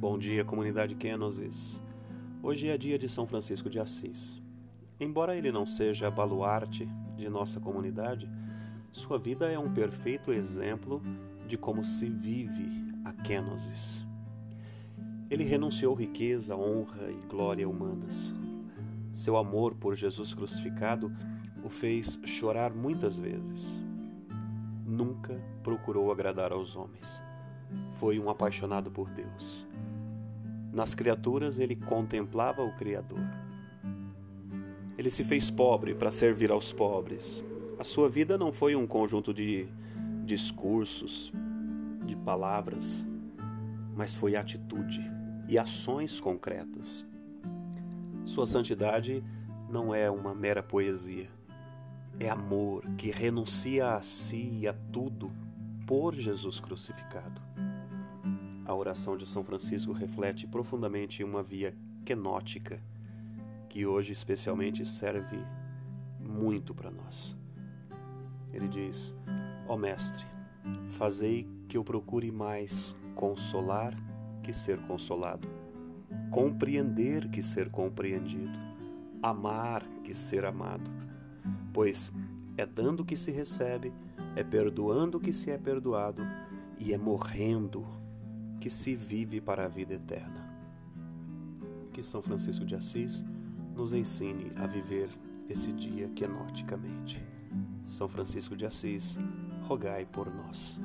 Bom dia, comunidade Kenosis. Hoje é dia de São Francisco de Assis. Embora ele não seja baluarte de nossa comunidade, sua vida é um perfeito exemplo de como se vive a Kenosis. Ele renunciou riqueza, honra e glória humanas. Seu amor por Jesus crucificado o fez chorar muitas vezes. Nunca procurou agradar aos homens. Foi um apaixonado por Deus nas criaturas ele contemplava o Criador. Ele se fez pobre para servir aos pobres. A sua vida não foi um conjunto de discursos, de palavras, mas foi atitude e ações concretas. Sua santidade não é uma mera poesia, é amor que renuncia a si e a tudo por Jesus crucificado. A oração de São Francisco reflete profundamente uma via quenótica que hoje especialmente serve muito para nós. Ele diz: Ó oh, Mestre, fazei que eu procure mais consolar que ser consolado, compreender que ser compreendido, amar que ser amado, pois é dando que se recebe, é perdoando que se é perdoado e é morrendo que se vive para a vida eterna. Que São Francisco de Assis nos ensine a viver esse dia quenoticamente. São Francisco de Assis, rogai por nós.